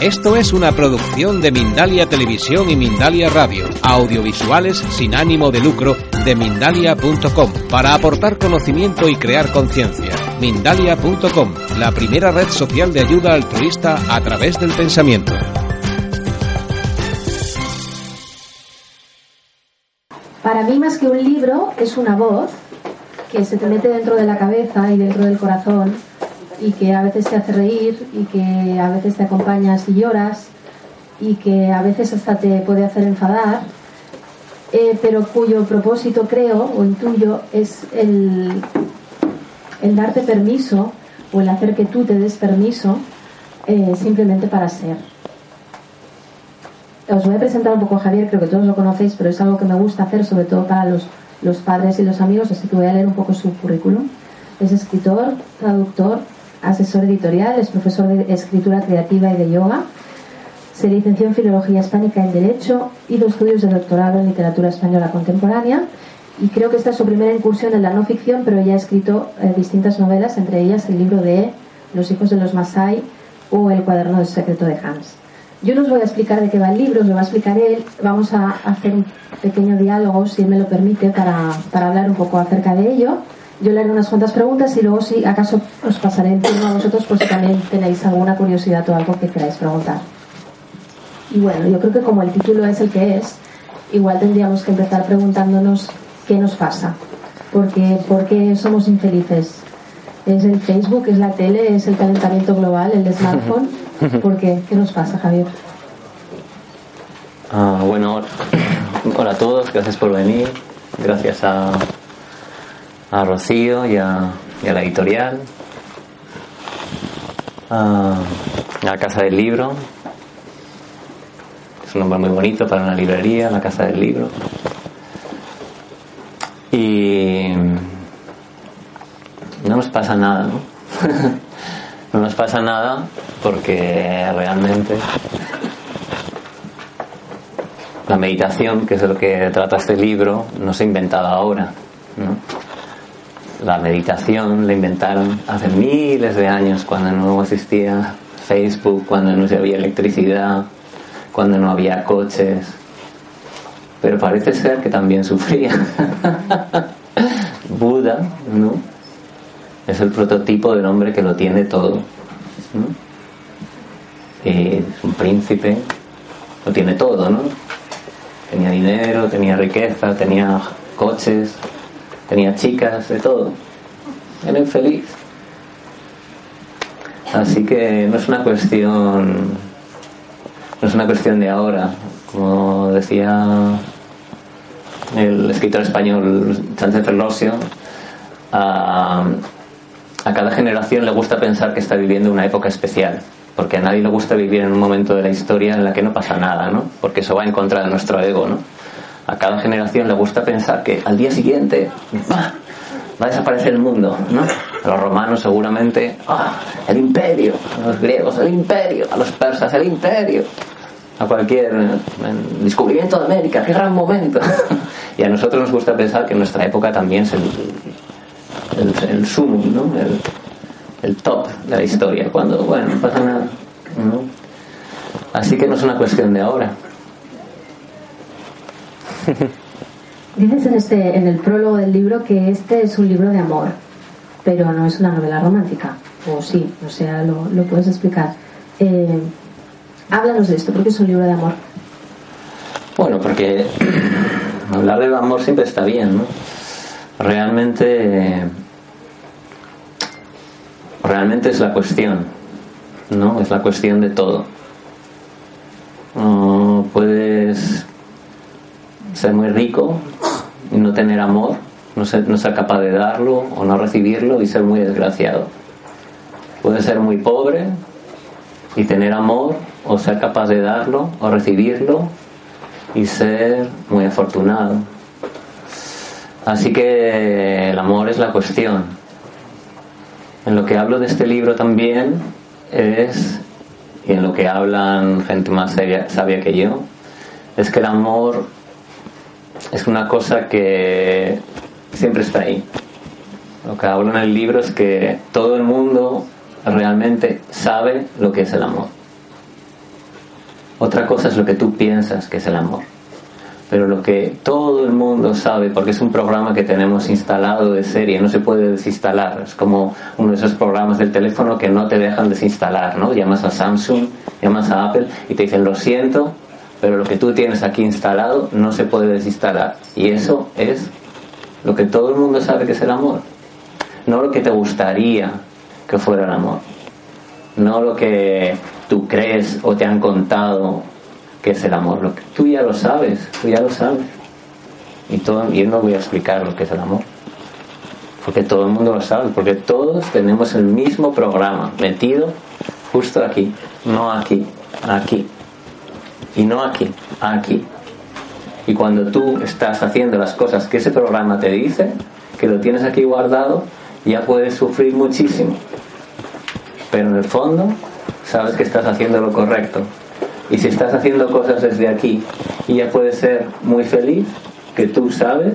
Esto es una producción de Mindalia Televisión y Mindalia Radio, audiovisuales sin ánimo de lucro de mindalia.com, para aportar conocimiento y crear conciencia. Mindalia.com, la primera red social de ayuda altruista a través del pensamiento. Para mí más que un libro es una voz que se te mete dentro de la cabeza y dentro del corazón y que a veces te hace reír y que a veces te acompañas y lloras y que a veces hasta te puede hacer enfadar, eh, pero cuyo propósito creo o intuyo es el, el darte permiso o el hacer que tú te des permiso eh, simplemente para ser. Os voy a presentar un poco a Javier, creo que todos lo conocéis, pero es algo que me gusta hacer, sobre todo para los, los padres y los amigos, así que voy a leer un poco su currículum. Es escritor, traductor, asesor editorial, es profesor de escritura creativa y de yoga. Se licenció en Filología Hispánica en Derecho, hizo estudios de doctorado en Literatura Española Contemporánea y creo que esta es su primera incursión en la no ficción, pero ya ha escrito eh, distintas novelas, entre ellas el libro de Los hijos de los Masai o El cuaderno del secreto de Hans. Yo no os voy a explicar de qué va el libro, os lo va a explicar él. Vamos a hacer un pequeño diálogo, si él me lo permite, para, para hablar un poco acerca de ello. Yo le haré unas cuantas preguntas y luego si acaso os pasaré el turno a vosotros por si también tenéis alguna curiosidad o algo que queráis preguntar. Y bueno, yo creo que como el título es el que es, igual tendríamos que empezar preguntándonos qué nos pasa. Porque, ¿Por qué somos infelices? ¿Es el Facebook, es la tele, es el calentamiento global, el smartphone? ¿Por qué? ¿Qué nos pasa, Javier? Ah, bueno, hola a todos, gracias por venir. Gracias a, a Rocío y a, la editorial, a, la Casa del Libro. Es un nombre muy bonito para una librería, la Casa del Libro. Y no nos pasa nada, ¿no? no nos pasa nada porque realmente la meditación, que es de lo que trata este libro, no se ha inventado ahora. ¿no? La meditación la inventaron hace miles de años, cuando no existía Facebook, cuando no había electricidad, cuando no había coches. Pero parece ser que también sufría. Buda, ¿no? Es el prototipo del hombre que lo tiene todo. Es un príncipe, lo tiene todo, ¿no? Tenía dinero, tenía riqueza, tenía coches, tenía chicas, de todo. Era infeliz. Así que no es una cuestión, no es una cuestión de ahora, como decía el escritor español Sánchez Ferlosio, a, a cada generación le gusta pensar que está viviendo una época especial porque a nadie le gusta vivir en un momento de la historia en la que no pasa nada, ¿no? Porque eso va en contra de nuestro ego, ¿no? A cada generación le gusta pensar que al día siguiente ¡bah! va a desaparecer el mundo, ¿no? Los romanos seguramente, ¡ah! El imperio, a los griegos el imperio, a los persas el imperio, a cualquier el descubrimiento de América, qué gran momento. y a nosotros nos gusta pensar que nuestra época también es el, el, sumum, ¿no? El, top de la historia, cuando, bueno, no pasa nada. Así que no es una cuestión de ahora. Dices en, este, en el prólogo del libro que este es un libro de amor, pero no es una novela romántica. O sí, o sea, lo, lo puedes explicar. Eh, háblanos de esto, porque es un libro de amor. Bueno, porque hablar del amor siempre está bien, ¿no? Realmente realmente es la cuestión, ¿no? Es la cuestión de todo. Uh, puedes ser muy rico y no tener amor, no ser, no ser capaz de darlo o no recibirlo y ser muy desgraciado. Puedes ser muy pobre y tener amor o ser capaz de darlo o recibirlo y ser muy afortunado. Así que el amor es la cuestión, en lo que hablo de este libro también es, y en lo que hablan gente más sabia que yo, es que el amor es una cosa que siempre está ahí. Lo que hablo en el libro es que todo el mundo realmente sabe lo que es el amor. Otra cosa es lo que tú piensas que es el amor. Pero lo que todo el mundo sabe, porque es un programa que tenemos instalado de serie, no se puede desinstalar. Es como uno de esos programas del teléfono que no te dejan desinstalar, ¿no? Llamas a Samsung, llamas a Apple y te dicen, lo siento, pero lo que tú tienes aquí instalado no se puede desinstalar. Y eso es lo que todo el mundo sabe que es el amor. No lo que te gustaría que fuera el amor. No lo que tú crees o te han contado que es el amor. Lo que, tú ya lo sabes, tú ya lo sabes. Y, todo, yo no voy a explicar lo que es el amor. Porque todo el mundo lo sabe, porque todos tenemos el mismo programa metido justo aquí, no aquí, aquí. Y no aquí, aquí. Y cuando tú estás haciendo las cosas que ese programa te dice, que lo tienes aquí guardado, ya puedes sufrir muchísimo. Pero en el fondo sabes que estás haciendo lo correcto. Y si estás haciendo cosas desde aquí y ya puedes ser muy feliz, que tú sabes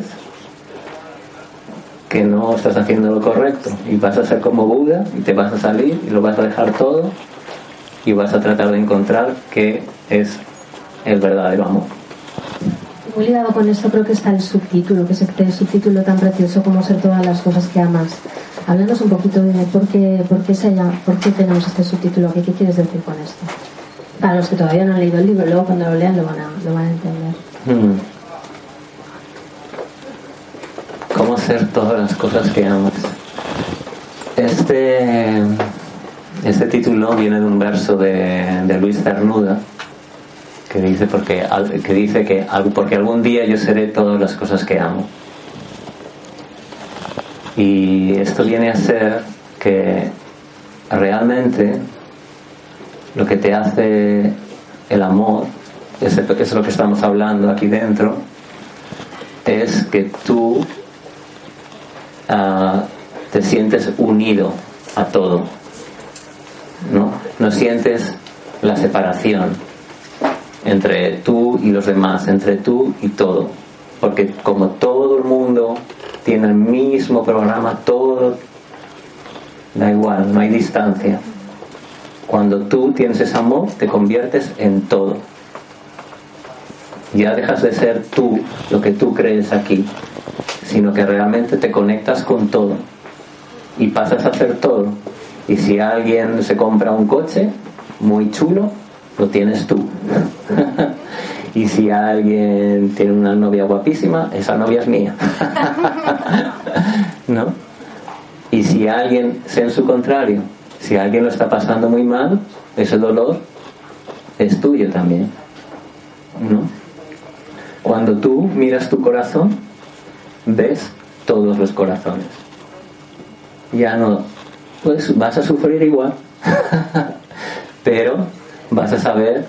que no estás haciendo lo correcto y vas a ser como Buda y te vas a salir y lo vas a dejar todo y vas a tratar de encontrar qué es el verdadero amor. Muy ligado con esto creo que está el subtítulo, que es este subtítulo tan precioso como ser todas las cosas que amas. Háblanos un poquito de por qué, por qué, se por qué tenemos este subtítulo aquí, qué quieres decir con esto. Para los que todavía no han leído el libro, luego cuando lo lean lo van a, lo van a entender. Hmm. ¿Cómo hacer todas las cosas que amas? Este, este título viene de un verso de, de Luis Cernuda que dice, porque, que dice que porque algún día yo seré todas las cosas que amo. Y esto viene a ser que realmente lo que te hace el amor, es, es lo que estamos hablando aquí dentro, es que tú ah, te sientes unido a todo, ¿no? No sientes la separación entre tú y los demás, entre tú y todo, porque como todo el mundo tiene el mismo programa, todo da igual, no hay distancia. Cuando tú tienes ese amor, te conviertes en todo. Ya dejas de ser tú lo que tú crees aquí, sino que realmente te conectas con todo y pasas a hacer todo. Y si alguien se compra un coche muy chulo, lo tienes tú. y si alguien tiene una novia guapísima, esa novia es mía. ¿No? Y si alguien, sea en su contrario, si alguien lo está pasando muy mal, ese dolor es tuyo también. ¿No? Cuando tú miras tu corazón, ves todos los corazones. Ya no, pues vas a sufrir igual, pero vas a saber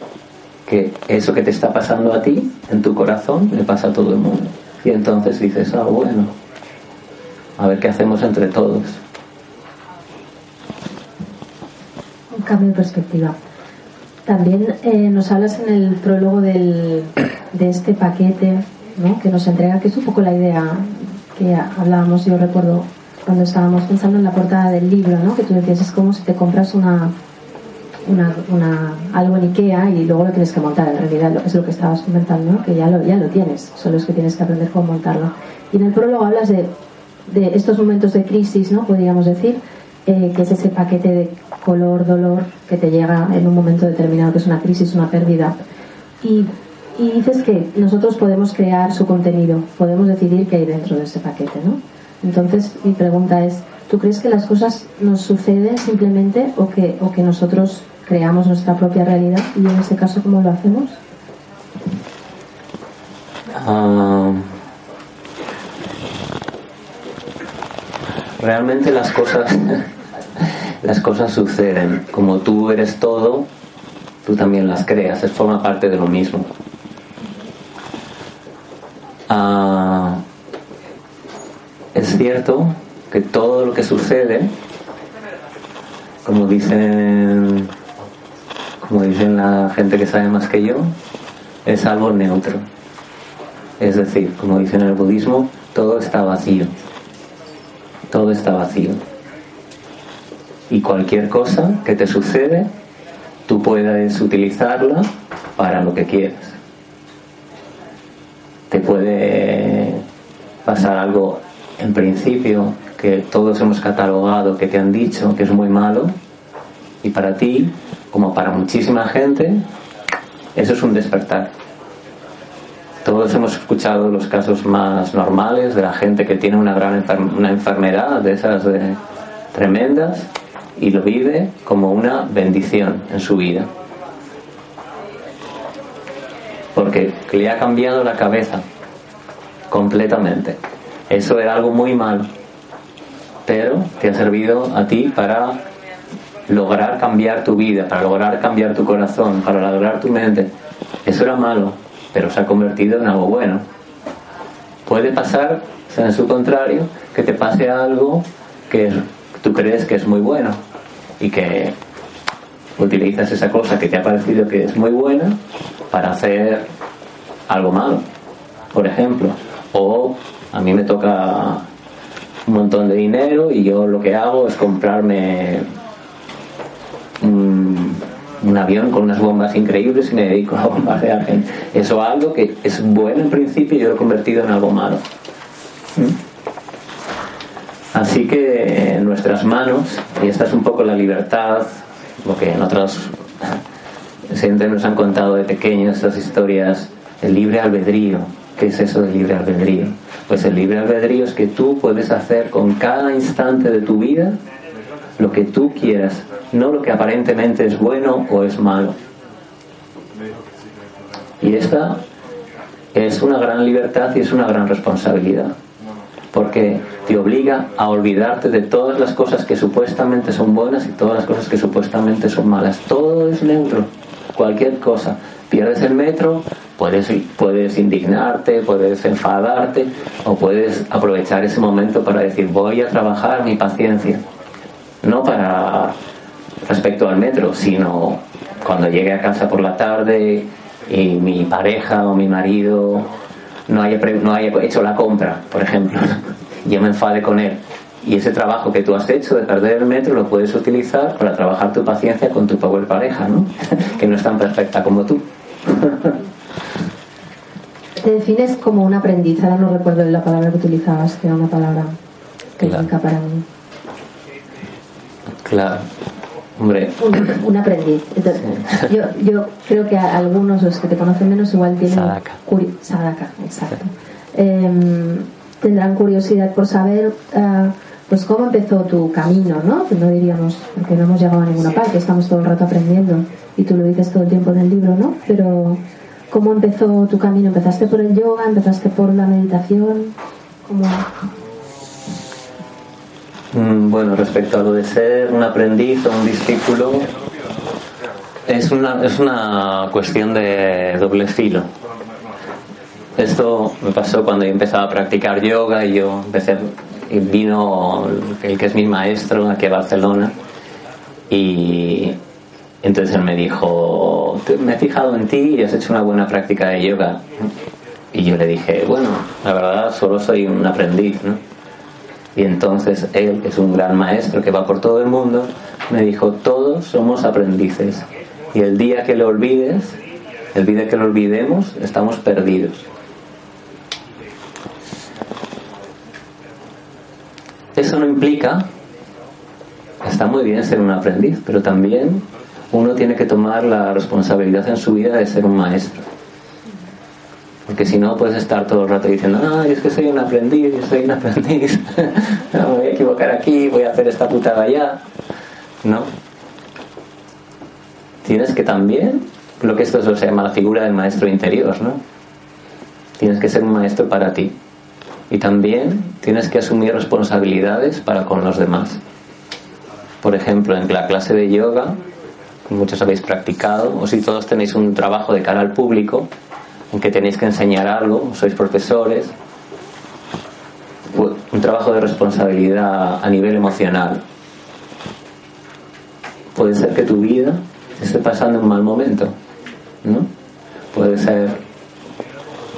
que eso que te está pasando a ti, en tu corazón, le pasa a todo el mundo. Y entonces dices, ah, bueno, a ver qué hacemos entre todos. Un cambio de perspectiva. También eh, nos hablas en el prólogo del, de este paquete ¿no? que nos entrega, que es un poco la idea que hablábamos, yo recuerdo cuando estábamos pensando en la portada del libro, ¿no? que tú decías, es como si te compras una, una, una, algo en Ikea y luego lo tienes que montar. En realidad es lo que estabas comentando, que ya lo, ya lo tienes, solo es que tienes que aprender cómo montarlo. Y en el prólogo hablas de, de estos momentos de crisis, ¿no? podríamos decir, eh, que es ese paquete de color, dolor que te llega en un momento determinado, que es una crisis, una pérdida. Y, y dices que nosotros podemos crear su contenido, podemos decidir qué hay dentro de ese paquete. ¿no? Entonces, mi pregunta es, ¿tú crees que las cosas nos suceden simplemente o que, o que nosotros creamos nuestra propia realidad y en ese caso cómo lo hacemos ah, realmente las cosas las cosas suceden. Como tú eres todo tú también las creas. Es forma parte de lo mismo. Ah, es cierto que todo lo que sucede como dicen como dicen la gente que sabe más que yo, es algo neutro. Es decir, como dicen en el budismo, todo está vacío. Todo está vacío. Y cualquier cosa que te sucede tú puedes utilizarla para lo que quieras. Te puede pasar algo en principio que todos hemos catalogado, que te han dicho que es muy malo, y para ti, como para muchísima gente, eso es un despertar. Todos hemos escuchado los casos más normales de la gente que tiene una gran una enfermedad de esas tremendas y lo vive como una bendición en su vida. Porque le ha cambiado la cabeza completamente. Eso era algo muy malo, pero te ha servido a ti para lograr cambiar tu vida, para lograr cambiar tu corazón, para lograr tu mente. Eso era malo, pero se ha convertido en algo bueno. Puede pasar, en su contrario, que te pase algo que tú crees que es muy bueno y que utilizas esa cosa que te ha parecido que es muy buena para hacer algo malo, por ejemplo. O a mí me toca un montón de dinero y yo lo que hago es comprarme avión con unas bombas increíbles y me dedico a bombardear gente. Eso es algo que es bueno en principio y yo lo he convertido en algo malo. ¿Mm? Así que en nuestras manos, y esta es un poco la libertad, lo que en otros siempre nos han contado de pequeños estas historias, el libre albedrío. ¿Qué es eso del libre albedrío? Pues el libre albedrío es que tú puedes hacer con cada instante de tu vida lo que tú quieras, no lo que aparentemente es bueno o es malo. Y esta es una gran libertad y es una gran responsabilidad, porque te obliga a olvidarte de todas las cosas que supuestamente son buenas y todas las cosas que supuestamente son malas. Todo es neutro, cualquier cosa. Pierdes el metro, puedes, puedes indignarte, puedes enfadarte o puedes aprovechar ese momento para decir voy a trabajar mi paciencia no para respecto al metro, sino cuando llegue a casa por la tarde y mi pareja o mi marido no haya, no haya hecho la compra, por ejemplo, yo me enfade con él. Y ese trabajo que tú has hecho de perder el metro lo puedes utilizar para trabajar tu paciencia con tu power pareja, ¿no? que no es tan perfecta como tú. Te defines como un aprendiz, ahora no recuerdo la palabra que utilizabas, que era una palabra técnica para mí. Claro. Hombre. Un, aprendiz. yo, yo creo que algunos, los que te conocen menos, igual tienen. Sadaka. Sadaka, exacto. Em, tendrán curiosidad por saber. Uh, pues cómo empezó tu camino, ¿no? Que no diríamos, porque no hemos llegado a ninguna parte, estamos todo el rato aprendiendo y tú lo dices todo el tiempo en el libro, ¿no? Pero ¿cómo empezó tu camino? ¿Empezaste por el yoga? ¿Empezaste por la meditación? ¿Cómo, bueno, respecto a lo de ser un aprendiz o un discípulo, es una, es una cuestión de doble filo. Esto me pasó cuando yo empezaba a practicar yoga y yo empecé, y vino el que es mi maestro aquí a Barcelona y entonces él me dijo, me he fijado en ti y has hecho una buena práctica de yoga. Y yo le dije, bueno, la verdad solo soy un aprendiz, ¿no? Y entonces él, que es un gran maestro que va por todo el mundo, me dijo, todos somos aprendices. Y el día que lo olvides, el día que lo olvidemos, estamos perdidos. Eso no implica, está muy bien ser un aprendiz, pero también uno tiene que tomar la responsabilidad en su vida de ser un maestro. Porque si no, puedes estar todo el rato diciendo, ay, es que soy un aprendiz, yo soy un aprendiz, me voy a equivocar aquí, voy a hacer esta putada allá. No. Tienes que también, lo que esto se llama la figura del maestro interior, ¿no? Tienes que ser un maestro para ti. Y también tienes que asumir responsabilidades para con los demás. Por ejemplo, en la clase de yoga, muchos habéis practicado, o si todos tenéis un trabajo de cara al público, en que tenéis que enseñar algo, sois profesores, un trabajo de responsabilidad a nivel emocional. Puede ser que tu vida esté pasando un mal momento, ¿no? Puede ser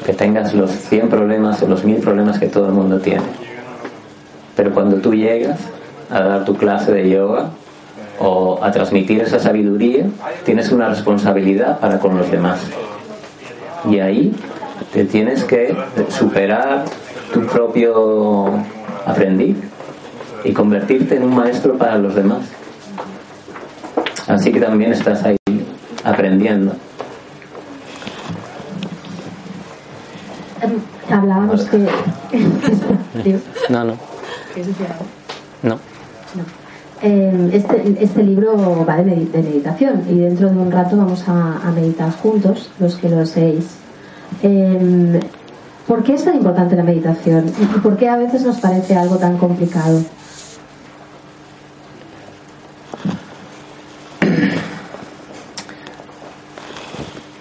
que tengas los 100 problemas o los 1000 problemas que todo el mundo tiene. Pero cuando tú llegas a dar tu clase de yoga, o a transmitir esa sabiduría, tienes una responsabilidad para con los demás. Y ahí te tienes que superar tu propio aprendiz y convertirte en un maestro para los demás. Así que también estás ahí aprendiendo. Hablábamos que... no, no. No. Eh, este, este, libro va de, meditación y dentro de un rato vamos a, meditar juntos, los que lo deseéis. Eh, ¿Por qué es tan importante la meditación? ¿Y por qué a veces nos parece algo tan complicado?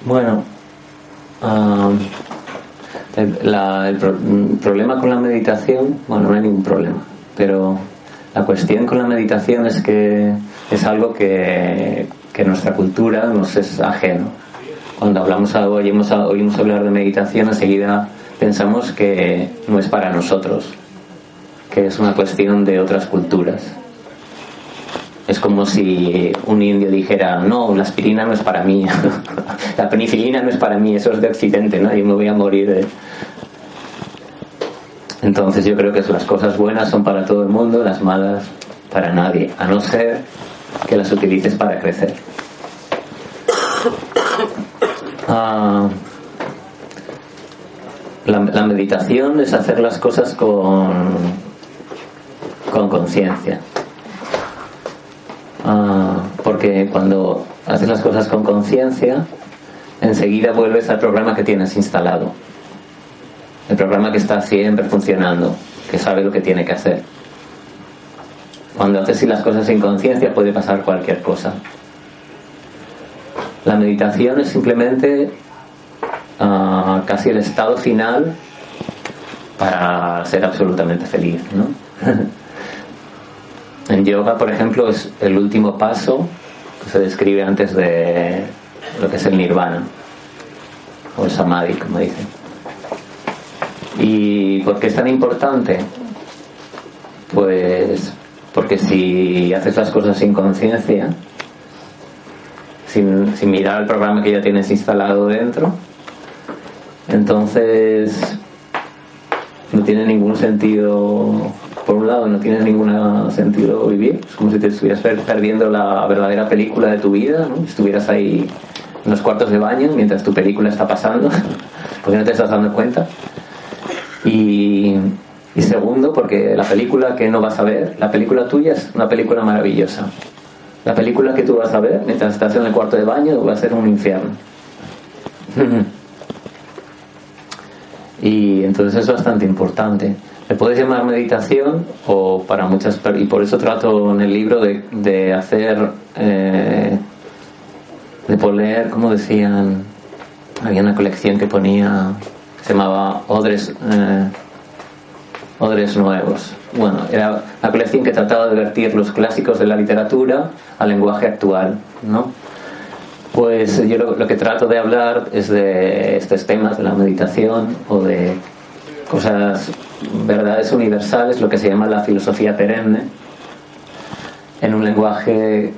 Bueno, el, problema con la meditación, bueno, no hay ningún problema, pero la cuestión con la meditación es que es algo que, que nuestra cultura nos es ajeno. Cuando hablamos oímos, oímos hablar de meditación, enseguida pensamos que no es para nosotros, que es una cuestión de otras culturas. Es como si un indio dijera, no, la aspirina no es para mí, la penicilina no es para mí, eso es de Occidente, ¿no? Yo me voy a morir de... Entonces yo creo que las cosas buenas son para todo el mundo, las malas para nadie, a no ser que las utilices para crecer. Ah, la, meditación es hacer las cosas con con conciencia. Ah, porque cuando haces las cosas con conciencia, enseguida vuelves al programa que tienes instalado. El programa que está siempre funcionando, que sabe lo que tiene que hacer. Cuando haces las cosas sin conciencia puede pasar cualquier cosa. La meditación es simplemente ah, casi el estado final para ser absolutamente feliz. ¿no? En yoga, por ejemplo, es el último paso que se describe antes de lo que es el nirvana o el samadhi, como dicen. ¿Y por qué es tan importante? Pues porque si haces las cosas sin conciencia, sin, mirar el programa que ya tienes instalado dentro, entonces no tiene ningún sentido por un lado no tiene ningún sentido vivir, es como si te estuvieras perdiendo la verdadera película de tu vida, ¿no? estuvieras ahí en los cuartos de baño mientras tu película está pasando, porque no te estás dando cuenta. Y segundo, porque la película que no vas a ver, la película tuya es una película maravillosa. La película que tú vas a ver mientras estás en el cuarto de baño va a ser un infierno. y entonces es bastante importante. Le puedes llamar meditación o para muchas y por eso trato en el libro de, de hacer eh, de poner como decían había una colección que ponía se llamaba odres eh, odres nuevos. Bueno era una colección que trataba de vertir los clásicos de la literatura al lenguaje actual no pues yo lo, lo que trato de hablar es de estos temas de la meditación o de cosas verdades universales, lo que se llama la filosofía perenne, en un lenguaje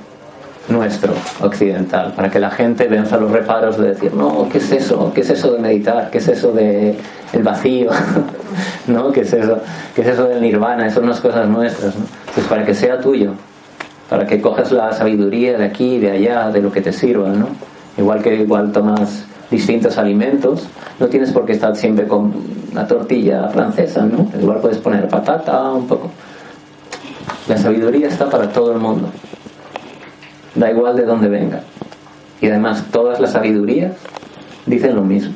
nuestro, occidental, para que la gente venza los reparos de decir, no, ¿qué es eso? ¿Qué es eso de meditar? ¿Qué es eso de el vacío? ¿No? ¿Qué es eso? ¿Qué es eso del nirvana? Eso no es cosas nuestras, Pues para que sea tuyo, para que cojas la sabiduría de aquí, de allá, de lo que te sirva, ¿no? Igual que igual tomas distintos alimentos, no tienes por qué estar siempre con una tortilla francesa, ¿no? Igual puedes poner patata, un poco. La sabiduría está para todo el mundo. Da igual de dónde venga. Y además todas las sabidurías dicen lo mismo.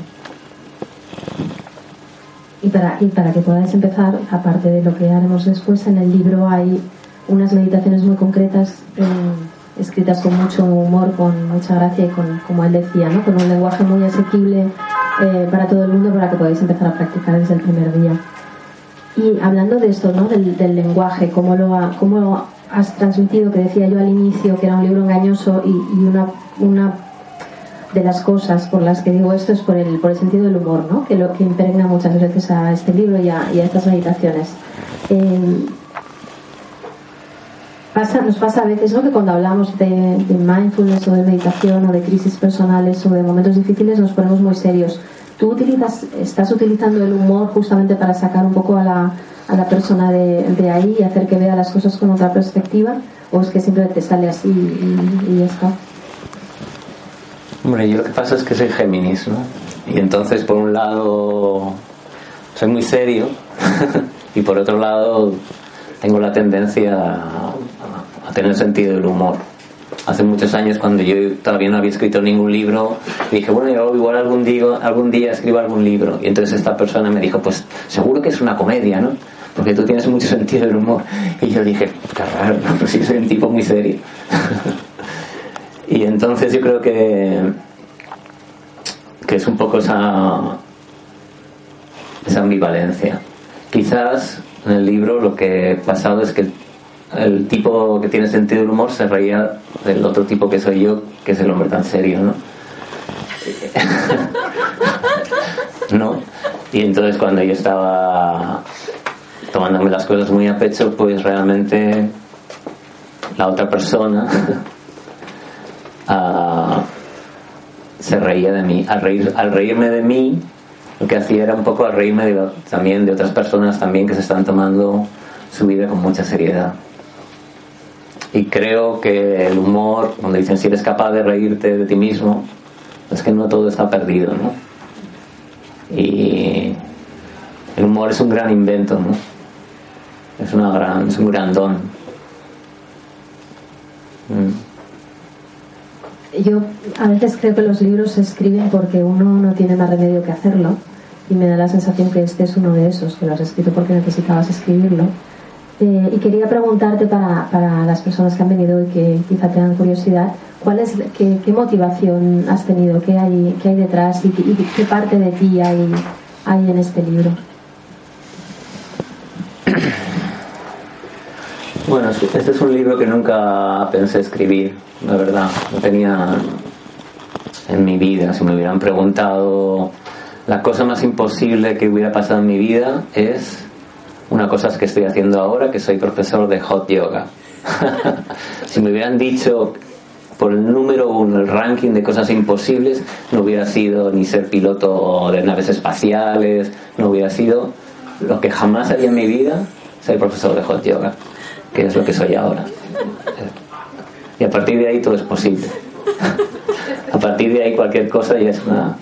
Y para, y para que podáis empezar, aparte de lo que haremos después, en el libro hay unas meditaciones muy concretas. Eh, escritas con mucho humor, con mucha gracia y con, como él decía, ¿no? con un lenguaje muy asequible eh, para todo el mundo para que podáis empezar a practicar desde el primer día. Y hablando de esto, ¿no? del, lenguaje, cómo lo, cómo has transmitido, que decía yo al inicio que era un libro engañoso y, una, una de las cosas por las que digo esto es por el, por el sentido del humor, ¿no? que lo que impregna muchas veces a este libro y a, estas meditaciones. Eh, pasa, nos pasa a veces ¿no? que cuando hablamos de, de, mindfulness o de meditación o de crisis personales o de momentos difíciles nos ponemos muy serios. ¿Tú utilizas, estás utilizando el humor justamente para sacar un poco a la, a la persona de, de ahí y hacer que vea las cosas con otra perspectiva? ¿O es que simplemente te sale así y, y está? Hombre, yo lo que pasa es que soy Géminis, ¿no? Y entonces, por un lado, soy muy serio y por otro lado, tengo la tendencia a, a tener sentido del humor. Hace muchos años, cuando yo todavía no había escrito ningún libro, dije, bueno, yo igual algún día, algún día escribo algún libro. Y entonces esta persona me dijo, pues seguro que es una comedia, ¿no? Porque tú tienes mucho sentido del humor. Y yo dije, qué raro, pues sí, soy un tipo muy serio. y entonces yo creo que, que es un poco esa, esa ambivalencia. Quizás en el libro lo que he pasado es que el tipo que tiene sentido del humor se reía del otro tipo que soy yo, que es el hombre tan serio, ¿no? ¿No? Y entonces cuando yo estaba tomándome las cosas muy a pecho, pues realmente la otra persona uh, se reía de mí. Al, reír, al reírme de mí, lo que hacía era un poco al reírme también de otras personas también que se están tomando su vida con mucha seriedad. Y creo que el humor, cuando dicen si eres capaz de reírte de ti mismo, es que no todo está perdido, ¿no? Y el humor es un gran invento, ¿no? Es, una gran, es un gran don. Mm. Yo a veces creo que los libros se escriben porque uno no tiene más remedio que hacerlo y me da la sensación que este es uno de esos, que lo has escrito porque necesitabas escribirlo eh, y quería preguntarte para, para, las personas que han venido y que quizá tengan curiosidad, ¿cuál es, qué, qué motivación has tenido? ¿Qué hay, qué hay detrás y, y, qué parte de ti hay, hay en este libro? Bueno, este es un libro que nunca pensé escribir, la verdad. No tenía en mi vida, si me hubieran preguntado, la cosa más imposible que hubiera pasado en mi vida es una cosa que estoy haciendo ahora, que soy profesor de hot yoga. si me hubieran dicho por el número uno, el ranking de cosas imposibles, no hubiera sido ni ser piloto de naves espaciales, no hubiera sido lo que jamás haría en mi vida, ser profesor de hot yoga, que es lo que soy ahora. Y a partir de ahí todo es posible. A partir de ahí cualquier cosa ya es una...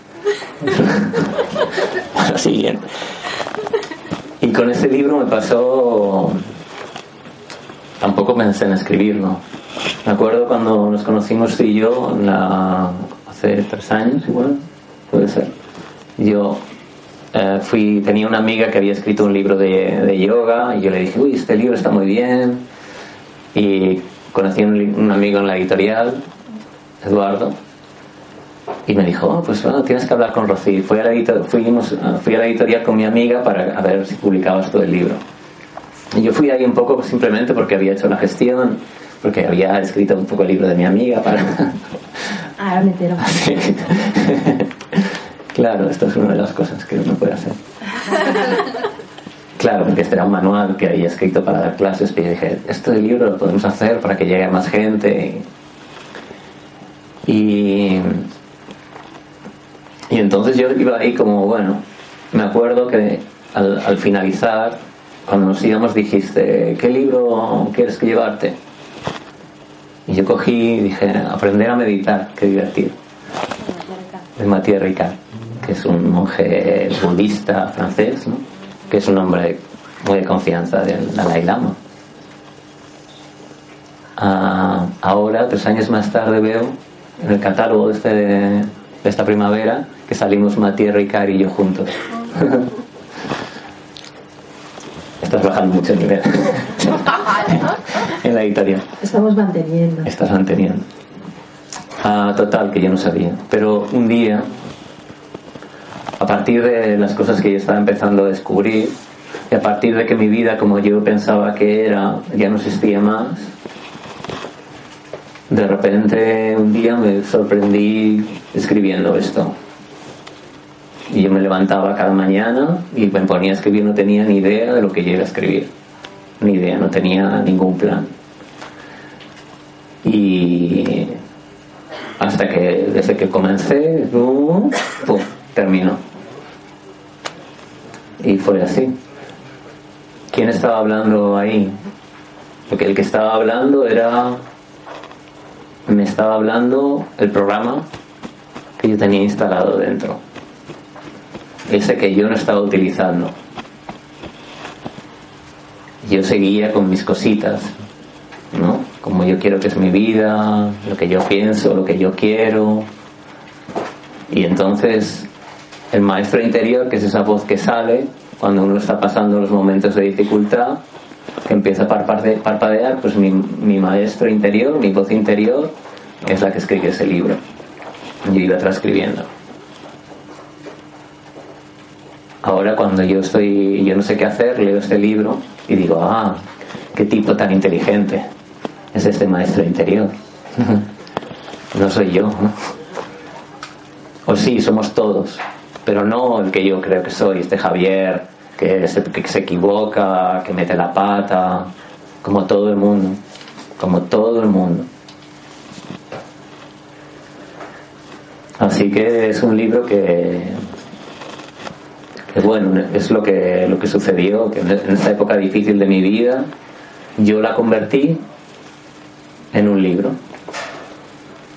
Sí, bien. Y con este libro me pasó. Tampoco pensé en escribirlo. Me acuerdo cuando nos conocimos tú y yo, la... hace tres años igual, puede ser. Yo eh, fui, tenía una amiga que había escrito un libro de, de, yoga y yo le dije, uy, este libro está muy bien. Y conocí a un, un amigo en la editorial, Eduardo, y me dijo, oh, pues bueno, tienes que hablar con Rocío. Fui a, la fuimos, fui a la editorial con mi amiga para a ver si publicabas todo el libro. Y yo fui ahí un poco simplemente porque había hecho la gestión, porque había escrito un poco el libro de mi amiga para... Ahora me entero. claro, esto es una de las cosas que uno puede hacer. Claro, porque este era un manual que había escrito para dar clases, pero yo dije, esto del libro lo podemos hacer para que llegue a más gente. Y, y entonces yo iba ahí como, bueno, me acuerdo que al, al, finalizar, cuando nos íbamos, dijiste, ¿qué libro quieres que llevarte? Y yo cogí y dije, aprender a meditar, qué divertido. De Mathieu Ricard, que es un monje budista francés, ¿no? que es un hombre muy de confianza del Dalai Lama. Ah, ahora, tres años más tarde, veo en el catálogo de, este, de esta primavera que salimos Matías, Ricard y yo juntos. Estás bajando mucho el nivel en la editorial. Estamos manteniendo. Estás manteniendo. Ah, total, que yo no sabía. Pero un día, partir de las cosas que yo estaba empezando a descubrir, y a partir de que mi vida como yo pensaba que era ya no existía más, de repente un día me sorprendí escribiendo esto. Y yo me levantaba cada mañana y me ponía a escribir, no tenía ni idea de lo que yo a escribir. Ni idea, no tenía ningún plan. Y hasta que desde que comencé, pum, terminó. Y fue así. ¿Quién estaba hablando ahí? Porque el que estaba hablando era. Me estaba hablando el programa que yo tenía instalado dentro. Ese que yo no estaba utilizando. Yo seguía con mis cositas, ¿no? Como yo quiero que es mi vida, lo que yo pienso, lo que yo quiero. Y entonces el maestro interior, que es esa voz que sale cuando uno está pasando los momentos de dificultad, que empieza a parpadear, pues mi, mi maestro interior, mi voz interior, es la que escribe ese libro. Yo iba transcribiendo. Ahora cuando yo estoy, yo no sé qué hacer, leo este libro y digo, ah, qué tipo tan inteligente es este maestro interior. no soy yo, ¿no? O sí, somos todos, pero no el que yo creo que soy, este Javier, que se, que se equivoca, que mete la pata, como todo el mundo, como todo el mundo. Así que es un libro que, que bueno, es lo que, lo que sucedió, que en esta época difícil de mi vida yo la convertí en un libro.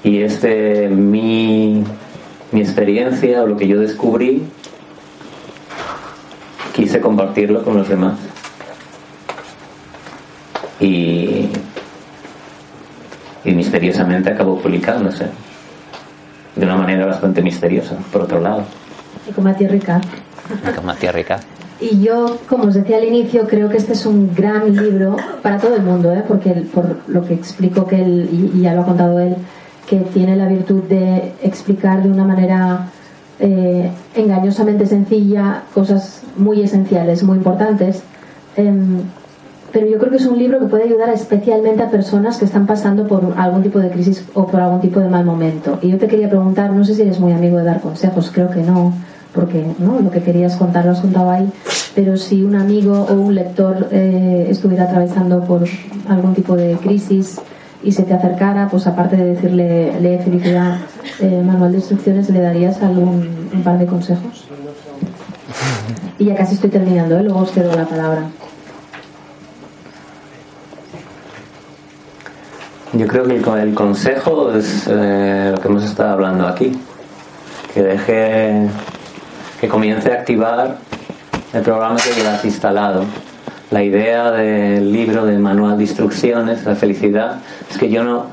Y este mi mi experiencia o lo que yo descubrí, quise compartirlo con los demás. Y, y misteriosamente acabó publicándose. De una manera bastante misteriosa, por otro lado. Y con Matías Ricard. Y con Matías Ricard. Y yo, como os decía al inicio, creo que este es un gran libro para todo el mundo, ¿eh? porque por lo que explico que él, y ya lo ha contado él, que tiene la virtud de explicar de una manera eh, engañosamente sencilla cosas muy esenciales, muy importantes. Em, pero yo creo que es un libro que puede ayudar especialmente a personas que están pasando por algún tipo de crisis o por algún tipo de mal momento. Y yo te quería preguntar, no sé si eres muy amigo de dar consejos, creo que no, porque ¿no? lo que querías contar lo has contado ahí, pero si un amigo o un lector eh, estuviera atravesando por algún tipo de crisis, y se te acercara, pues aparte de decirle lee felicidad, eh, manual de instrucciones, ¿le darías algún un par de consejos? Y ya casi estoy terminando, ¿eh? luego os cedo la palabra. Yo creo que el consejo es eh, lo que hemos estado hablando aquí, que deje, que comience a activar el programa que llevas instalado la idea del libro, del manual de instrucciones, la felicidad, es que yo no,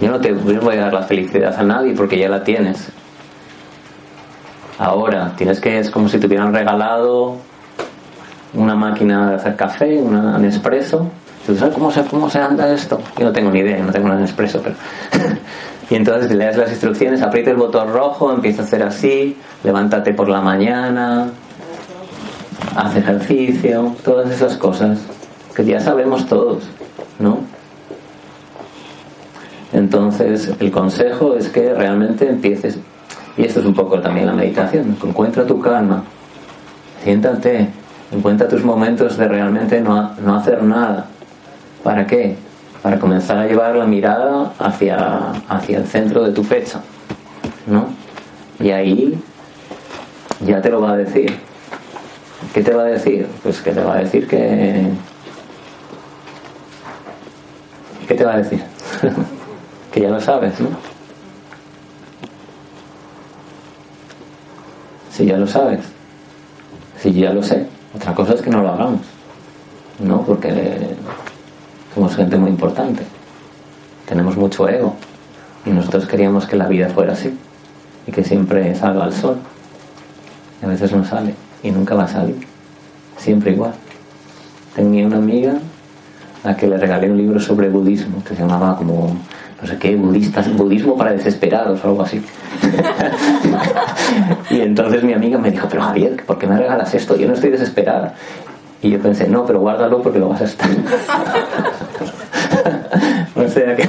yo no te voy a dar la felicidad a nadie porque ya la tienes. Ahora, tienes que, es como si te hubieran regalado una máquina de hacer café, una Nespresso. ¿Sabes cómo se, cómo se anda esto? Yo no tengo ni idea, no tengo una Nespresso, pero... y entonces lees las instrucciones, aprieta el botón rojo, empieza a hacer así, levántate por la mañana, hace ejercicio, todas esas cosas que ya sabemos todos, ¿no? Entonces, el consejo es que realmente empieces, y esto es un poco también la meditación, encuentra tu calma, siéntate, encuentra tus momentos de realmente no, no hacer nada. ¿Para qué? Para comenzar a llevar la mirada hacia, hacia el centro de tu pecho, ¿no? Y ahí ya te lo va a decir ¿Qué te va a decir? Pues que te va a decir que... ¿Qué te va a decir? que ya lo sabes, ¿no? Si ya lo sabes, si ya lo sé, otra cosa es que no lo hagamos, ¿no? Porque somos gente muy importante, tenemos mucho ego y nosotros queríamos que la vida fuera así y que siempre salga al sol y a veces no sale y nunca va a salir. Siempre igual. Tenía una amiga a la que le regalé un libro sobre budismo que se llamaba como no sé qué, budistas, budismo para desesperados o algo así. y entonces mi amiga me dijo, pero Javier, ¿por qué me regalas esto? Yo no estoy desesperada. Y yo pensé, no, pero guárdalo porque lo vas a estar. o sea que...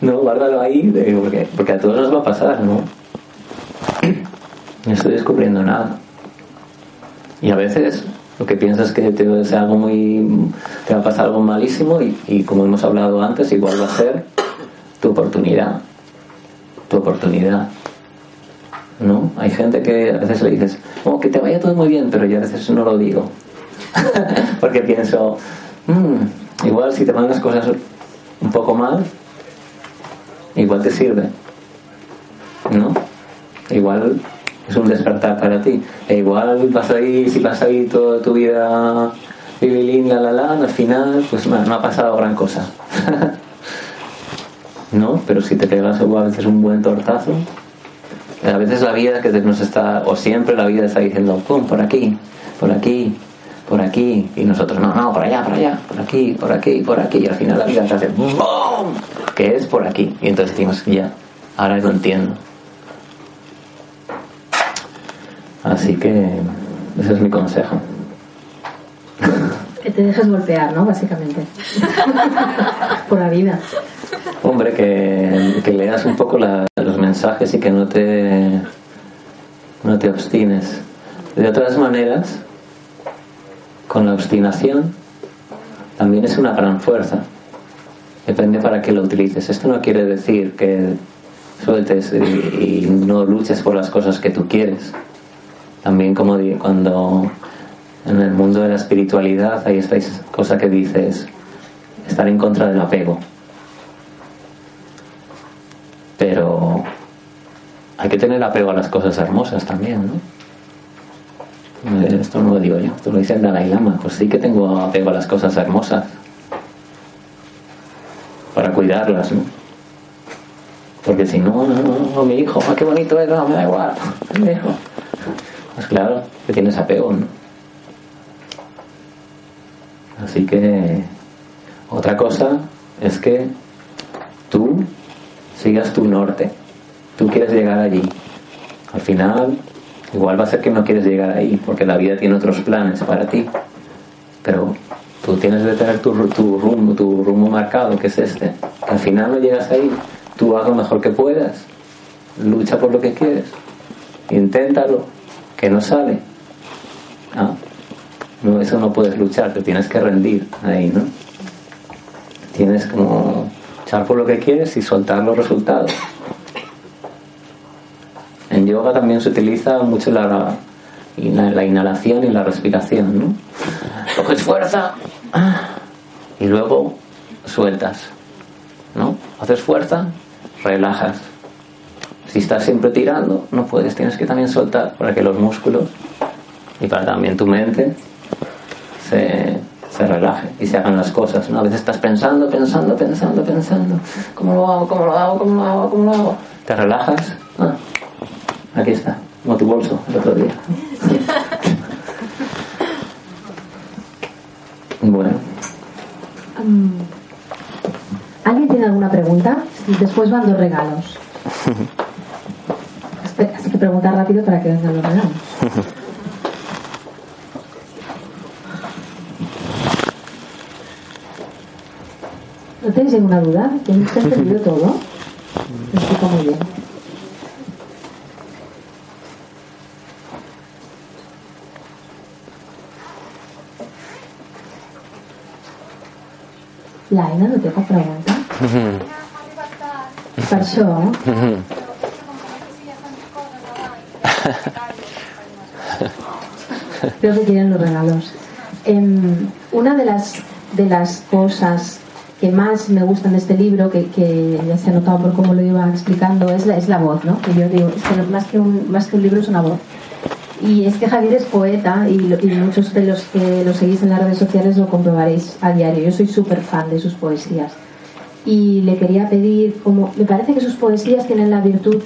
no, guárdalo ahí porque, porque a todos nos va a pasar, ¿no? No estoy descubriendo nada. Y a veces Lo que piensas que te, va algo muy, te va a pasar algo malísimo y, como hemos hablado antes, igual va a ser tu oportunidad. Tu oportunidad. ¿No? Hay gente que a veces le dices, oh, que te vaya todo muy bien, pero yo a veces no lo digo. Porque pienso, mmm, igual si te van las cosas un poco mal, igual te sirve. ¿No? Igual es un despertar para ti. E igual vas ahí, si vas ahí toda tu vida vivilín, la la la, al final, pues no, ha pasado gran cosa. ¿No? Pero si te pegas a veces un buen tortazo, a veces la vida que nos está, o siempre la vida está diciendo, pum, por aquí, por aquí, por aquí, y nosotros, no, no, por allá, por allá, por aquí, por aquí, por aquí, y al final la vida te hace, ¡bum! que es por aquí, y entonces decimos, ya, ahora lo entiendo. Así que ese es mi consejo. Que te dejes golpear, ¿no? Básicamente. por la vida. Hombre, que, que leas un poco los mensajes y que no te, no te obstines. De otras maneras, con la obstinación también es una gran fuerza. Depende para qué lo utilices. Esto no quiere decir que sueltes y, no luches por las cosas que tú quieres. También como cuando en el mundo de la espiritualidad hay esta cosa que dices, estar en contra del apego. Pero hay que tener apego a las cosas hermosas también, ¿no? Esto no lo digo yo, esto lo dice el Dalai Lama. Pues sí que tengo apego a las cosas hermosas para cuidarlas, ¿no? Porque si no, no, mi hijo, ah, qué bonito es, no, me da igual, mi hijo. Claro, que tienes apego, ¿no? Así que otra cosa es que tú sigas tu norte. Tú quieres llegar allí. Al final, igual va a ser que no quieres llegar ahí, porque la vida tiene otros planes para ti. Pero tú tienes que tener tu, tu rumbo, tu rumbo marcado, que es este. al final no llegas ahí. Tú haz lo mejor que puedas. Lucha por lo que quieres. Inténtalo. Que no sale. No, eso no puedes luchar, te tienes que rendir ahí, ¿no? Tienes como por lo que quieres y soltar los resultados. En yoga también se utiliza mucho la, la inhalación y la respiración, ¿no? Coges fuerza y luego sueltas, ¿no? Haces fuerza, relajas. Si estás siempre tirando, no puedes, tienes que también soltar para que los músculos y para también tu mente se, se relaje y se hagan las cosas. ¿no? A veces estás pensando, pensando, pensando, pensando. ¿Cómo lo hago? ¿Cómo lo hago? ¿Cómo lo hago? ¿Cómo lo hago? Te relajas. Ah, aquí está, como tu bolso el otro día. bueno. Um, ¿Alguien tiene alguna pregunta? Después van dos regalos. Preguntar rápido para que vengan los regalos. ¿No tenéis ninguna duda? ¿Tenéis entendido todo? Me explico muy bien. L'Aina no té cap pregunta? per això... Creo que quieren los regalos. Eh, una de las, de las cosas que más me gustan de este libro, que, que, ya se ha notado por cómo lo iba explicando, es la, es la voz, ¿no? Que yo digo, es que más, que un, más que un libro es una voz. Y es que Javier es poeta y, y muchos de los que lo seguís en las redes sociales lo comprobaréis a diario. Yo soy súper fan de sus poesías. Y le quería pedir, como me parece que sus poesías tienen la virtud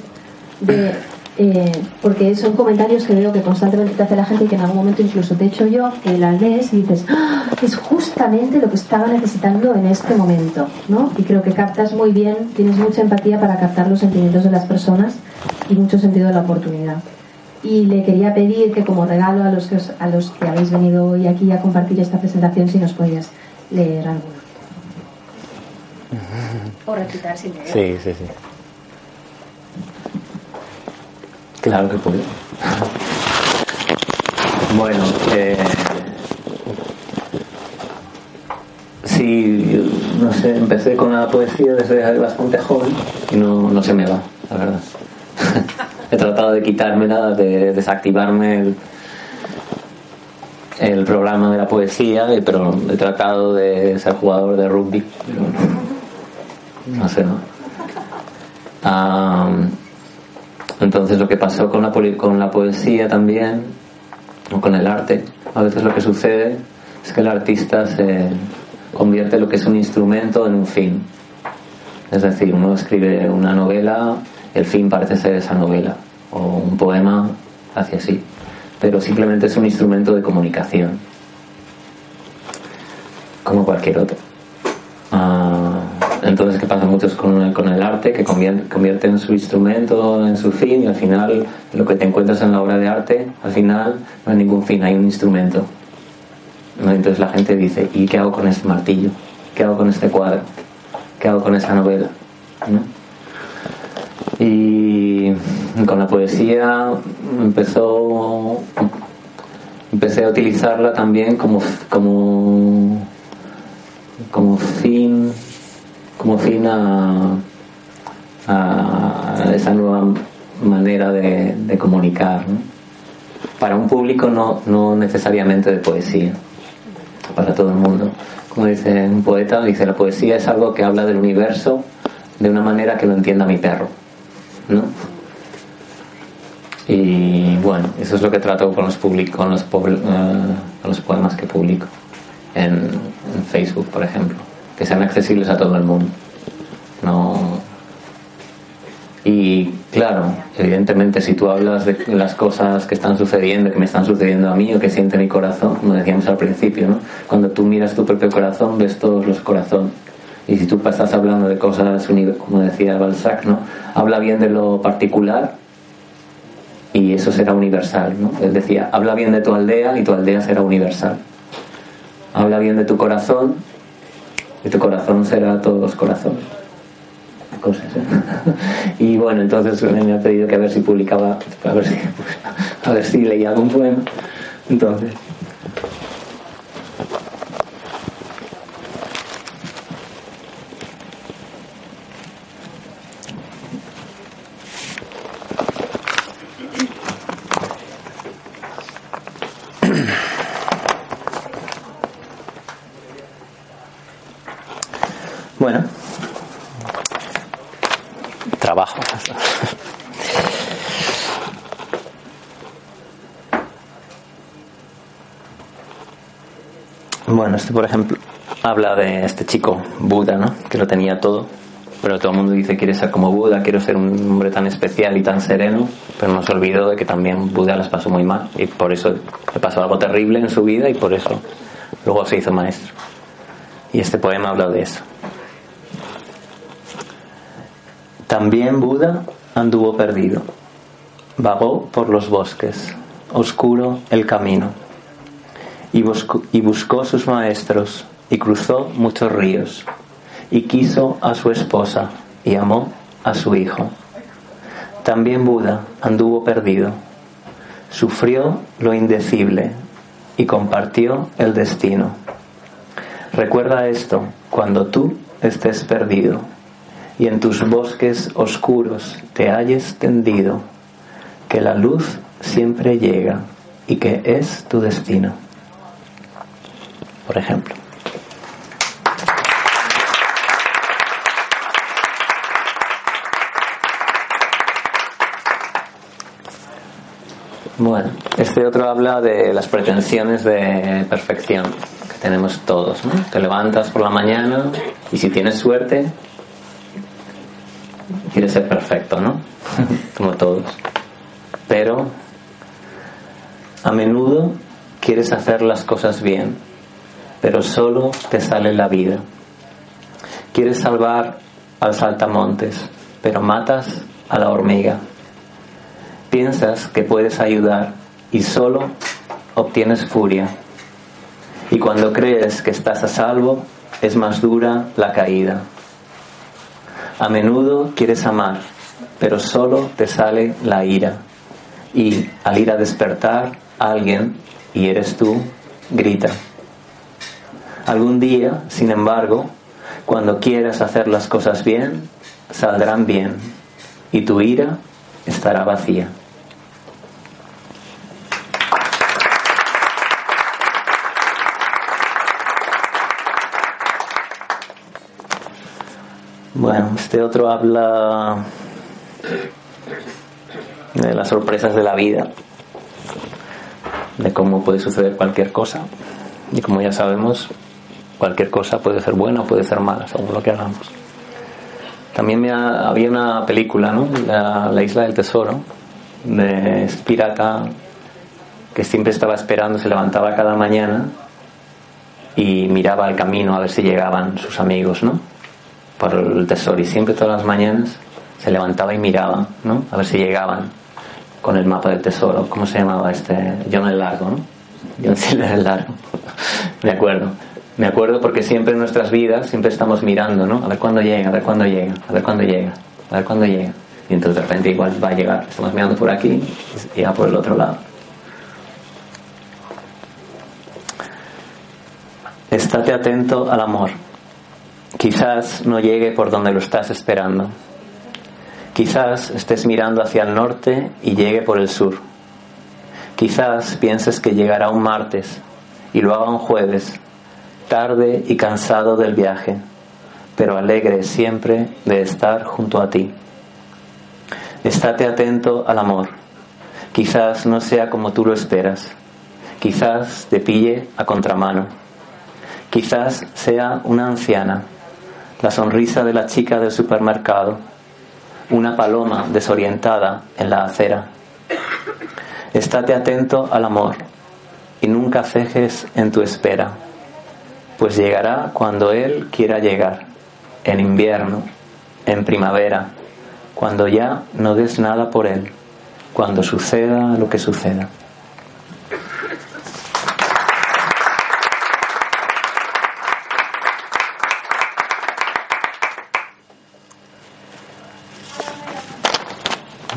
de eh, porque son comentarios que veo que constantemente te hace la gente y que en algún momento incluso te echo yo, que las lees y dices, ¡Ah! es justamente lo que estaba necesitando en este momento, ¿no? Y creo que captas muy bien, tienes mucha empatía para captar los sentimientos de las personas y mucho sentido de la oportunidad. Y le quería pedir que como regalo a los que, a los que habéis venido hoy aquí a compartir esta presentación, si nos podías leer alguna. O recitar sin leer. Sí, sí, sí. Claro que puedo. Bueno, eh, sí, no sé, empecé con la poesía desde bastante joven y no, no se me va, la verdad. He tratado de quitarme nada, de desactivarme el, el programa de la poesía, eh, pero he tratado de ser jugador de rugby, pero no, sé, ¿no? Ah, entonces lo que pasó con la, con la poesía también, o con el arte, a veces lo que sucede es que el artista se convierte lo que es un instrumento en un fin. Es decir, uno escribe una novela, el fin parece ser esa novela, o un poema hacia así pero simplemente es un instrumento de comunicación, como cualquier otro. Entonces, ¿qué pasa muchos con con el arte? Que convierten su instrumento en su fin y al final lo que te encuentras en la obra de arte, al final no hay ningún fin, hay un instrumento. Entonces la gente dice, ¿y qué hago con este martillo? ¿Qué hago con este cuadro? ¿Qué hago con esta novela? Y con la poesía empezó empecé a utilizarla también como como como fin como fin a, esa nueva manera de, comunicar para un público no, no necesariamente de poesía para todo el mundo. Como dice un poeta dice la poesía es algo que habla del universo de una manera que lo entienda mi perro ¿no? Y bueno, eso es lo que trato con los, con los, eh, los poemas que publico en, Facebook, por ejemplo, que sean accesibles a todo el mundo. No. Y claro, evidentemente, si tú hablas de las cosas que están sucediendo, que me están sucediendo a mí o que siente mi corazón, como decíamos al principio, ¿no? cuando tú miras tu propio corazón, ves todos los corazones. Y si tú estás hablando de cosas, como decía Balzac, ¿no? habla bien de lo particular y eso será universal. ¿no? Él decía, habla bien de tu aldea y tu aldea será universal. Habla bien de tu corazón y tu corazón será todos los corazones. ¿eh? y bueno, entonces me ha pedido que a ver si publicaba, a ver si, a ver si leía algún poema. Entonces, este por ejemplo habla de este chico Buda, ¿no? Que lo tenía todo, pero todo el mundo dice quiere ser como Buda, quiero ser un hombre tan especial y tan sereno, pero no se olvidó de que también Buda las pasó muy mal y por eso le pasó algo terrible en su vida y por eso luego se hizo maestro. Y este poema habla de eso. También Buda anduvo perdido, vagó por los bosques, oscuro el camino y buscó, sus maestros y cruzó muchos ríos y quiso a su esposa y amó a su hijo. También Buda anduvo perdido, sufrió lo indecible y compartió el destino. Recuerda esto cuando tú estés perdido y en tus bosques oscuros te halles tendido, que la luz siempre llega y que es tu destino por ejemplo. Bueno, este otro habla de las pretensiones de perfección que tenemos todos. ¿no? Te levantas por la mañana y si tienes suerte, quieres ser perfecto, ¿no? Como todos. Pero a menudo quieres hacer las cosas bien pero solo te sale la vida. Quieres salvar al saltamontes, pero matas a la hormiga. Piensas que puedes ayudar y solo obtienes furia. Y cuando crees que estás a salvo, es más dura la caída. A menudo quieres amar, pero solo te sale la ira. Y al ir a despertar alguien, y eres tú, grita. Algún día, sin embargo, cuando quieras hacer las cosas bien, saldrán bien y tu ira estará vacía. Bueno, este otro habla de las sorpresas de la vida, de cómo puede suceder cualquier cosa. Y como ya sabemos, cualquier cosa puede ser buena o puede ser mala, según lo que hagamos. También me había una película, ¿no? La, Isla del Tesoro, de pirata que siempre estaba esperando, se levantaba cada mañana y miraba el camino a ver si llegaban sus amigos, ¿no? Por el tesoro. Y siempre todas las mañanas se levantaba y miraba, ¿no? A ver si llegaban con el mapa del tesoro. ¿Cómo se llamaba este? John el Largo, ¿no? John Silver el Largo. Me acuerdo. Me acuerdo porque siempre en nuestras vidas siempre estamos mirando, ¿no? A ver cuándo llega, a ver cuándo llega, a ver cuándo llega, a ver cuándo llega. Y entonces de repente igual va a llegar. Estamos mirando por aquí y ya por el otro lado. Estate atento al amor. Quizás no llegue por donde lo estás esperando. Quizás estés mirando hacia el norte y llegue por el sur. Quizás pienses que llegará un martes y lo haga un jueves tarde y cansado del viaje, pero alegre siempre de estar junto a ti. Estate atento al amor. Quizás no sea como tú lo esperas. Quizás te pille a contramano. Quizás sea una anciana, la sonrisa de la chica del supermercado, una paloma desorientada en la acera. Estate atento al amor y nunca cejes en tu espera pues llegará cuando Él quiera llegar, en invierno, en primavera, cuando ya no des nada por Él, cuando suceda lo que suceda.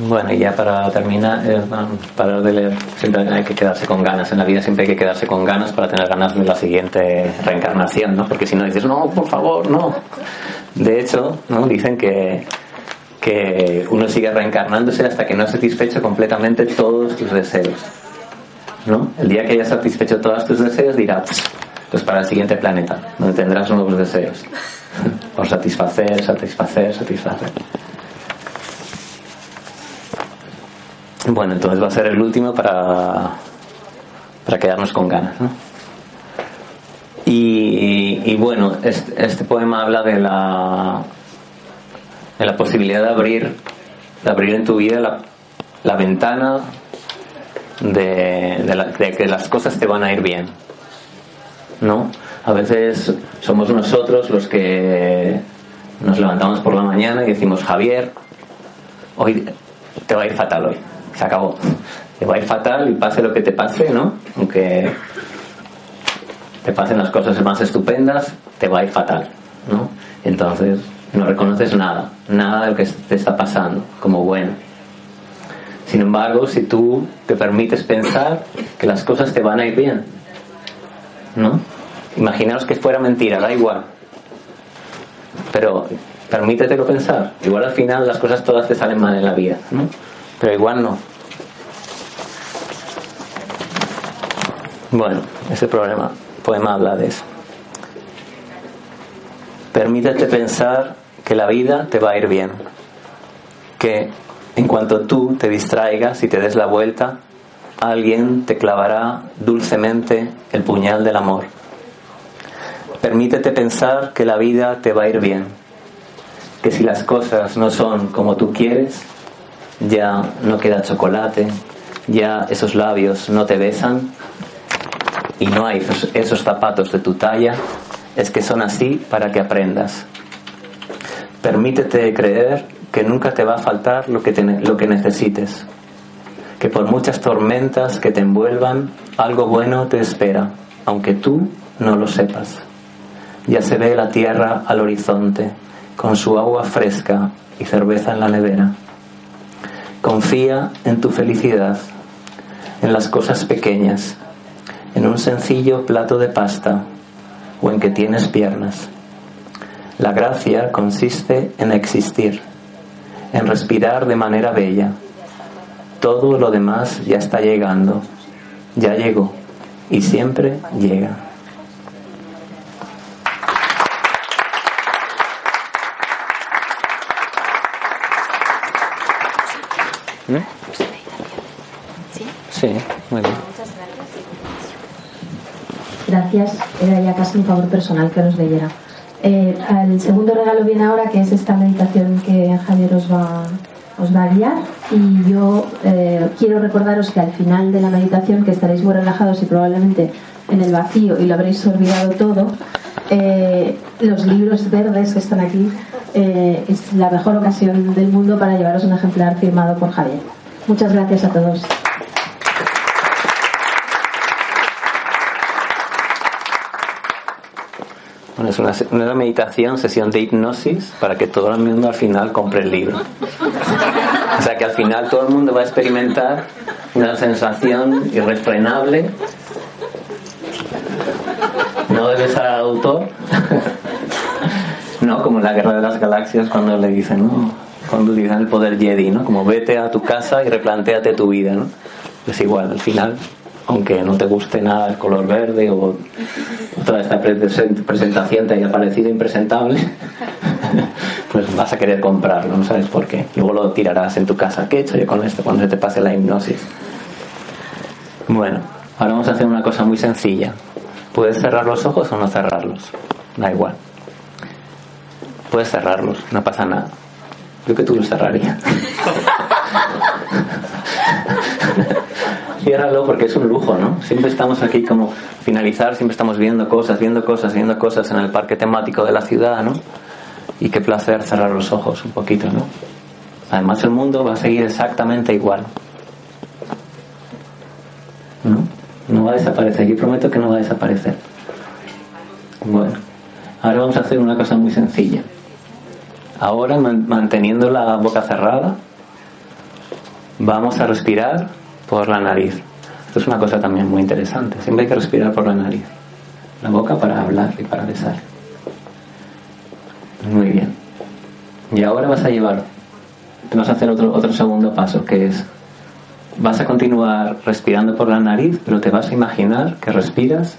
Bueno, y ya para terminar, eh, para de leer, siempre hay que quedarse con ganas. En la vida siempre hay que quedarse con ganas para tener ganas de la siguiente reencarnación, ¿no? Porque si no dices, no, por favor, no. De hecho, ¿no? Dicen que, que uno sigue reencarnándose hasta que no ha satisfecho completamente todos tus deseos. ¿no? El día que hayas satisfecho todos tus deseos, dirás, pues para el siguiente planeta, donde tendrás nuevos deseos. Por satisfacer, satisfacer, satisfacer. Bueno, entonces va a ser el último para, para quedarnos con ganas. ¿no? Y, bueno, este, poema habla de la, de la posibilidad de abrir, de abrir en tu vida la, la ventana de, de, que las cosas te van a ir bien. ¿No? A veces somos nosotros los que nos levantamos por la mañana y decimos, Javier, hoy te va a ir fatal hoy se acabó. Te va a ir fatal y pase lo que te pase, ¿no? Aunque te pasen las cosas más estupendas, te va a ir fatal, ¿no? Entonces no reconoces nada, nada de lo que te está pasando como bueno. Sin embargo, si tú te permites pensar que las cosas te van a ir bien, ¿no? Imaginaos que fuera mentira, da igual. Pero permítetelo pensar. Igual al final las cosas todas te salen mal en la vida, ¿no? Pero igual no. Bueno, ese problema, poema habla de eso. Permítete pensar que la vida te va a ir bien, que en cuanto tú te distraigas y te des la vuelta, alguien te clavará dulcemente el puñal del amor. Permítete pensar que la vida te va a ir bien, que si las cosas no son como tú quieres, ya no queda chocolate, ya esos labios no te besan y no hay esos, zapatos de tu talla, es que son así para que aprendas. Permítete creer que nunca te va a faltar lo que, lo que necesites, que por muchas tormentas que te envuelvan, algo bueno te espera, aunque tú no lo sepas. Ya se ve la tierra al horizonte, con su agua fresca y cerveza en la nevera. Confía en tu felicidad, en las cosas pequeñas, en un sencillo plato de pasta, o en que tienes piernas. La gracia consiste en existir, en respirar de manera bella. Todo lo demás ya está llegando, ya llegó y siempre llega. ¿Eh? Sí, muy bien. Gracias. Era ya casi un favor personal que nos leyera. Eh, el segundo regalo viene ahora, que es esta meditación que Javier os va, os va a guiar. Y yo eh, quiero recordaros que al final de la meditación, que estaréis muy relajados y probablemente en el vacío y lo habréis olvidado todo, eh, los libros verdes que están aquí es la mejor ocasión del mundo para llevaros un ejemplar firmado por Javier. Muchas gracias a todos. Bueno, es una, una, meditación, sesión de hipnosis para que todo el mundo al final compre el libro. O sea que al final todo el mundo va a experimentar una sensación irrefrenable. No debe ser al autor. No, como en la guerra de las galaxias cuando le dicen, ¿no? Cuando dicen el poder Jedi, ¿no? Como vete a tu casa y replanteate tu vida, ¿no? Es igual, al final aunque no te guste nada el color verde o toda esta presentación te haya parecido impresentable, pues vas a querer comprarlo, no sabes por qué. Luego lo tirarás en tu casa. ¿Qué he hecho yo con esto cuando se te pase la hipnosis? Bueno, ahora vamos a hacer una cosa muy sencilla. Puedes cerrar los ojos o no cerrarlos, da igual. Puedes cerrarlos, no pasa nada. Yo que tú los cerraría. ciérralo porque es un lujo, ¿no? Siempre estamos aquí como finalizar, siempre estamos viendo cosas, viendo cosas, viendo cosas en el parque temático de la ciudad, ¿no? Y qué placer cerrar los ojos un poquito, ¿no? Además el mundo va a seguir exactamente igual. ¿No? No va a desaparecer, yo prometo que no va a desaparecer. Bueno, ahora vamos a hacer una cosa muy sencilla. Ahora, manteniendo la boca cerrada, vamos a respirar por la nariz. Esto es una cosa también muy interesante. Siempre hay que respirar por la nariz. La boca para hablar y para besar. Muy bien. Y ahora vas a llevar, vas a hacer otro, otro segundo paso, que es, vas a continuar respirando por la nariz, pero te vas a imaginar que respiras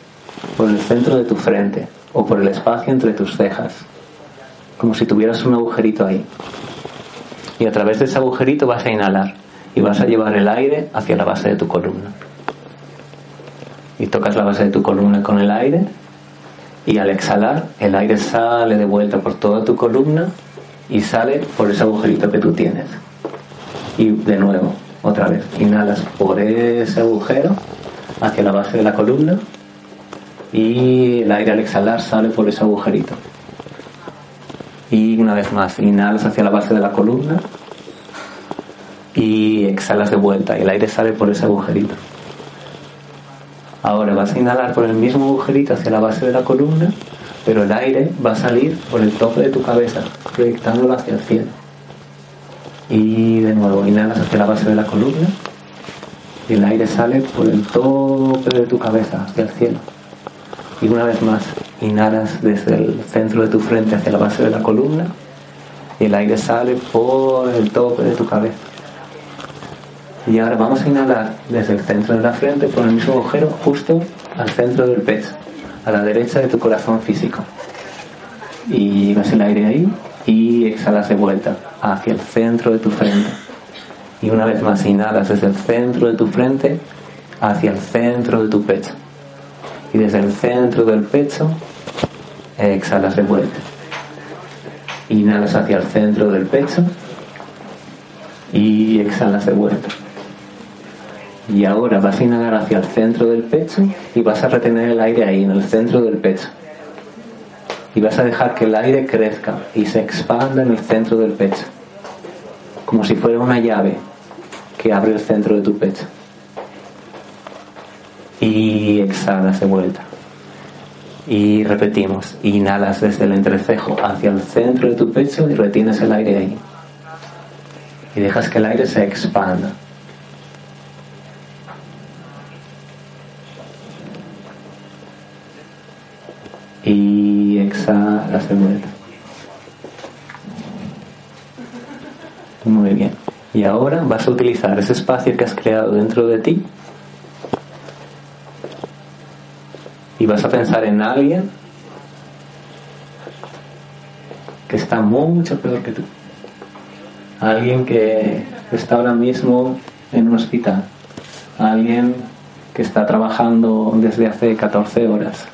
por el centro de tu frente o por el espacio entre tus cejas, como si tuvieras un agujerito ahí. Y a través de ese agujerito vas a inhalar y vas a llevar el aire hacia la base de tu columna. Y tocas la base de tu columna con el aire y al exhalar el aire sale de vuelta por toda tu columna y sale por ese agujerito que tú tienes. Y de nuevo, otra vez, inhalas por ese agujero hacia la base de la columna y el aire al exhalar sale por ese agujerito. Y una vez más, inhalas hacia la base de la columna y exhalas de vuelta y el aire sale por ese agujerito. Ahora vas a inhalar por el mismo agujerito hacia la base de la columna, pero el aire va a salir por el tope de tu cabeza, proyectándolo hacia el cielo. Y de nuevo, inhalas hacia la base de la columna y el aire sale por el tope de tu cabeza hacia el cielo. Y una vez más, inhalas desde el centro de tu frente hacia la base de la columna y el aire sale por el tope de tu cabeza. Y ahora vamos a inhalar desde el centro de la frente por el mismo agujero justo al centro del pecho, a la derecha de tu corazón físico. Y vas el aire ahí y exhalas de vuelta hacia el centro de tu frente. Y una vez más inhalas desde el centro de tu frente hacia el centro de tu pecho. Y desde el centro del pecho exhalas de vuelta. Inhalas hacia el centro del pecho y exhalas de vuelta. Y ahora vas a inhalar hacia el centro del pecho y vas a retener el aire ahí, en el centro del pecho. Y vas a dejar que el aire crezca y se expanda en el centro del pecho. Como si fuera una llave que abre el centro de tu pecho. Y exhalas de vuelta. Y repetimos, inhalas desde el entrecejo hacia el centro de tu pecho y retienes el aire ahí. Y dejas que el aire se expanda. la silueta. Muy bien. Y ahora vas a utilizar ese espacio que has creado dentro de ti y vas a pensar en alguien que está mucho peor que tú. Alguien que está ahora mismo en un hospital. Alguien que está trabajando desde hace 14 horas.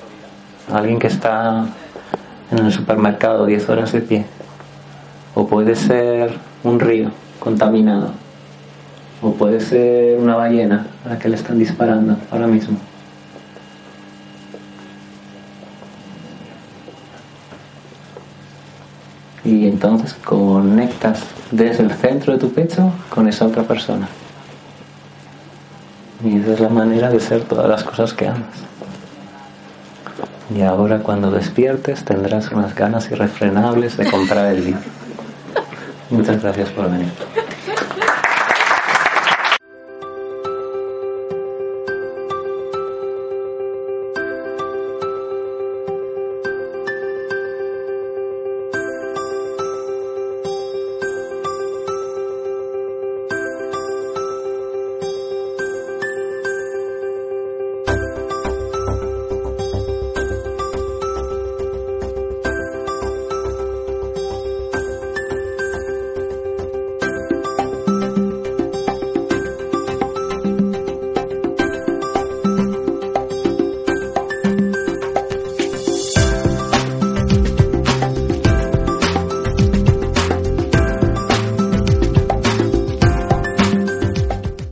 Alguien que está en el supermercado 10 horas de pie. O puede ser un río contaminado. O puede ser una ballena a la que le están disparando ahora mismo. Y entonces conectas desde el centro de tu pecho con esa otra persona. Y esa es la manera de ser todas las cosas que amas. Y ahora cuando despiertes tendrás unas ganas irrefrenables de comprar el libro. Muchas gracias por venir.